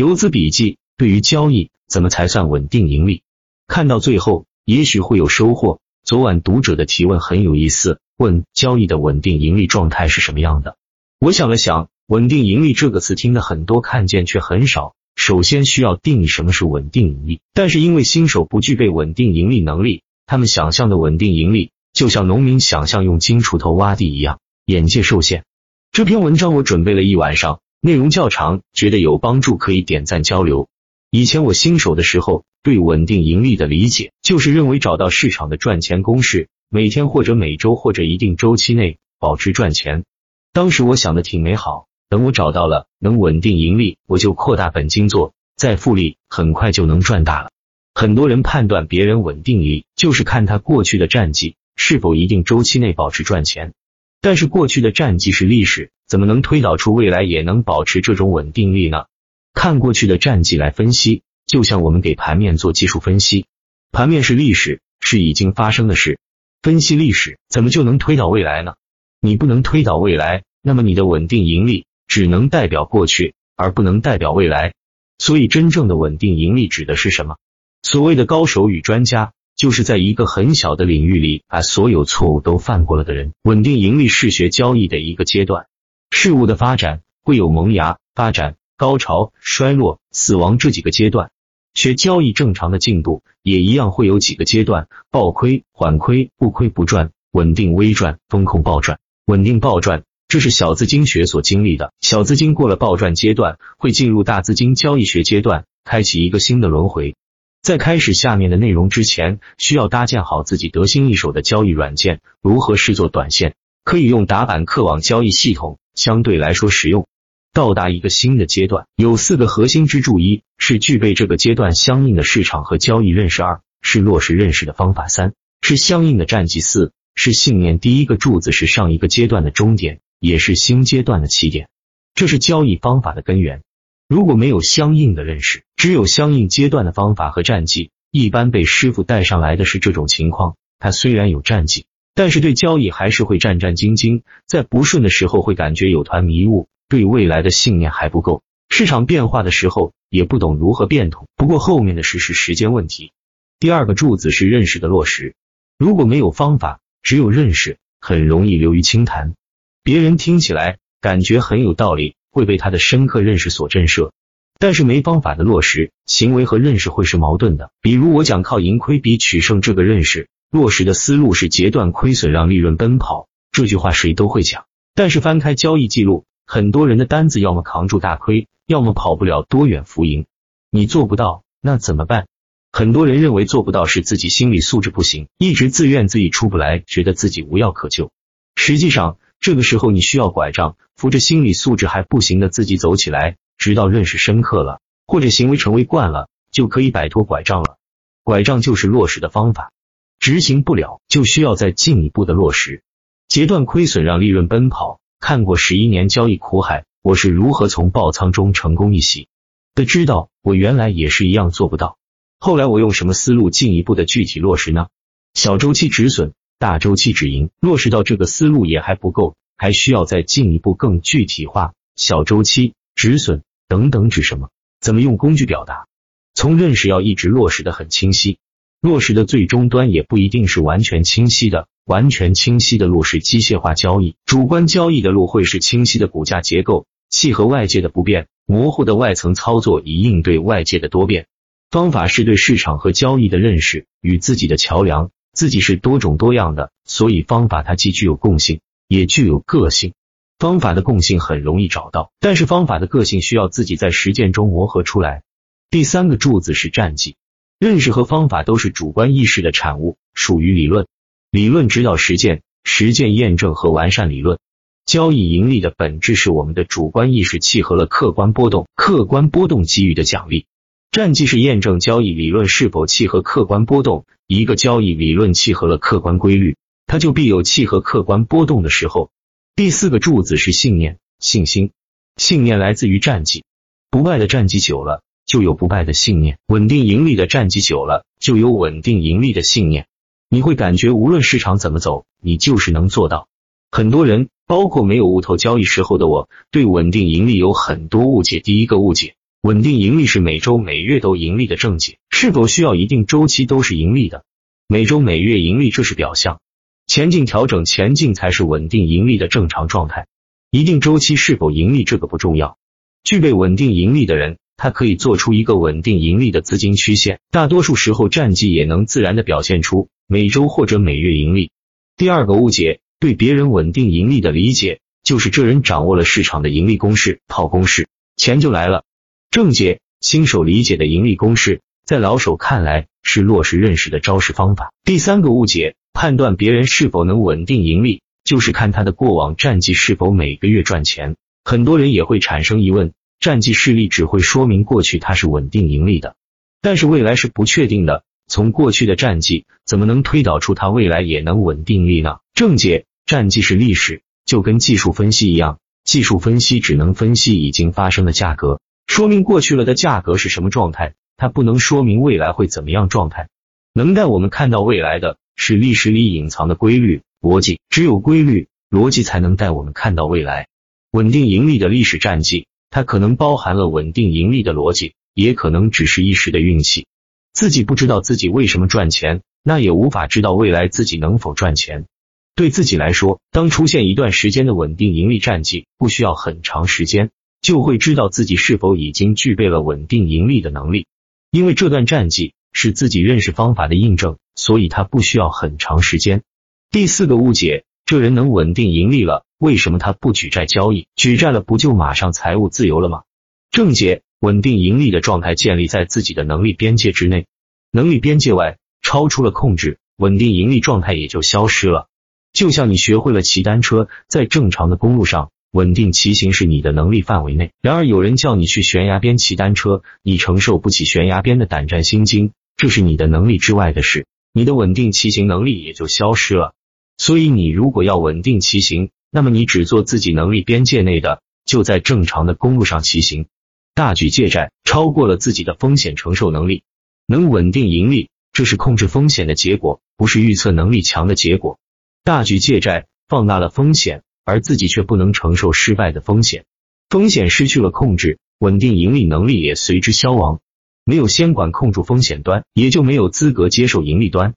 游资笔记：对于交易，怎么才算稳定盈利？看到最后，也许会有收获。昨晚读者的提问很有意思，问交易的稳定盈利状态是什么样的？我想了想，稳定盈利这个词听的很多，看见却很少。首先需要定义什么是稳定盈利，但是因为新手不具备稳定盈利能力，他们想象的稳定盈利就像农民想象用金锄头挖地一样，眼界受限。这篇文章我准备了一晚上，内容较长，觉得有帮助可以点赞交流。以前我新手的时候，对稳定盈利的理解就是认为找到市场的赚钱公式，每天或者每周或者一定周期内保持赚钱。当时我想的挺美好。等我找到了能稳定盈利，我就扩大本金做，再复利，很快就能赚大了。很多人判断别人稳定盈利，就是看他过去的战绩是否一定周期内保持赚钱。但是过去的战绩是历史，怎么能推导出未来也能保持这种稳定力呢？看过去的战绩来分析，就像我们给盘面做技术分析，盘面是历史，是已经发生的事。分析历史，怎么就能推导未来呢？你不能推导未来，那么你的稳定盈利。只能代表过去，而不能代表未来。所以，真正的稳定盈利指的是什么？所谓的高手与专家，就是在一个很小的领域里，把所有错误都犯过了的人。稳定盈利是学交易的一个阶段。事物的发展会有萌芽、发展、高潮、衰落、死亡这几个阶段。学交易正常的进度也一样会有几个阶段：暴亏、缓亏、不亏不赚、稳定微赚、风控暴赚、稳定暴赚。这是小资金学所经历的。小资金过了暴赚阶段，会进入大资金交易学阶段，开启一个新的轮回。在开始下面的内容之前，需要搭建好自己得心应手的交易软件。如何试做短线？可以用打板客网交易系统，相对来说实用。到达一个新的阶段，有四个核心支柱：一是具备这个阶段相应的市场和交易认识；二是落实认识的方法；三是相应的战绩；四是信念。第一个柱子是上一个阶段的终点。也是新阶段的起点，这是交易方法的根源。如果没有相应的认识，只有相应阶段的方法和战绩，一般被师傅带上来的是这种情况。他虽然有战绩，但是对交易还是会战战兢兢，在不顺的时候会感觉有团迷雾，对未来的信念还不够。市场变化的时候也不懂如何变通。不过后面的事是时间问题。第二个柱子是认识的落实。如果没有方法，只有认识，很容易流于轻谈。别人听起来感觉很有道理，会被他的深刻认识所震慑，但是没方法的落实，行为和认识会是矛盾的。比如我讲靠盈亏比取胜这个认识，落实的思路是截断亏损让利润奔跑，这句话谁都会讲。但是翻开交易记录，很多人的单子要么扛住大亏，要么跑不了多远浮盈。你做不到，那怎么办？很多人认为做不到是自己心理素质不行，一直自怨自艾出不来，觉得自己无药可救。实际上。这个时候你需要拐杖，扶着心理素质还不行的自己走起来，直到认识深刻了，或者行为成为惯了，就可以摆脱拐杖了。拐杖就是落实的方法，执行不了就需要再进一步的落实。截断亏损，让利润奔跑。看过十一年交易苦海，我是如何从爆仓中成功一袭的，知道我原来也是一样做不到。后来我用什么思路进一步的具体落实呢？小周期止损。大周期止盈，落实到这个思路也还不够，还需要再进一步更具体化。小周期止损等等指什么？怎么用工具表达？从认识要一直落实的很清晰，落实的最终端也不一定是完全清晰的。完全清晰的路是机械化交易，主观交易的路会是清晰的股价结构，契合外界的不变，模糊的外层操作以应对外界的多变。方法是对市场和交易的认识与自己的桥梁。自己是多种多样的，所以方法它既具有共性，也具有个性。方法的共性很容易找到，但是方法的个性需要自己在实践中磨合出来。第三个柱子是战绩，认识和方法都是主观意识的产物，属于理论。理论指导实践，实践验证和完善理论。交易盈利的本质是我们的主观意识契合了客观波动，客观波动给予的奖励。战绩是验证交易理论是否契合客观波动。一个交易理论契合了客观规律，它就必有契合客观波动的时候。第四个柱子是信念、信心。信念来自于战绩，不败的战绩久了，就有不败的信念；稳定盈利的战绩久了，就有稳定盈利的信念。你会感觉无论市场怎么走，你就是能做到。很多人，包括没有悟透交易时候的我，对稳定盈利有很多误解。第一个误解。稳定盈利是每周每月都盈利的正解，是否需要一定周期都是盈利的？每周每月盈利这是表象，前进调整前进才是稳定盈利的正常状态。一定周期是否盈利这个不重要，具备稳定盈利的人，他可以做出一个稳定盈利的资金曲线，大多数时候战绩也能自然的表现出每周或者每月盈利。第二个误解，对别人稳定盈利的理解就是这人掌握了市场的盈利公式，套公式，钱就来了。正解：新手理解的盈利公式，在老手看来是落实认识的招式方法。第三个误解，判断别人是否能稳定盈利，就是看他的过往战绩是否每个月赚钱。很多人也会产生疑问：战绩势力只会说明过去它是稳定盈利的，但是未来是不确定的。从过去的战绩，怎么能推导出它未来也能稳定利呢？正解：战绩是历史，就跟技术分析一样，技术分析只能分析已经发生的价格。说明过去了的价格是什么状态，它不能说明未来会怎么样状态。能带我们看到未来的是历史里隐藏的规律逻辑，只有规律逻辑才能带我们看到未来。稳定盈利的历史战绩，它可能包含了稳定盈利的逻辑，也可能只是一时的运气。自己不知道自己为什么赚钱，那也无法知道未来自己能否赚钱。对自己来说，当出现一段时间的稳定盈利战绩，不需要很长时间。就会知道自己是否已经具备了稳定盈利的能力，因为这段战绩是自己认识方法的印证，所以它不需要很长时间。第四个误解，这人能稳定盈利了，为什么他不举债交易？举债了不就马上财务自由了吗？正解，稳定盈利的状态建立在自己的能力边界之内，能力边界外超出了控制，稳定盈利状态也就消失了。就像你学会了骑单车，在正常的公路上。稳定骑行是你的能力范围内，然而有人叫你去悬崖边骑单车，你承受不起悬崖边的胆战心惊，这是你的能力之外的事，你的稳定骑行能力也就消失了。所以你如果要稳定骑行，那么你只做自己能力边界内的，就在正常的公路上骑行。大举借债超过了自己的风险承受能力，能稳定盈利，这是控制风险的结果，不是预测能力强的结果。大举借债放大了风险。而自己却不能承受失败的风险，风险失去了控制，稳定盈利能力也随之消亡。没有先管控住风险端，也就没有资格接受盈利端。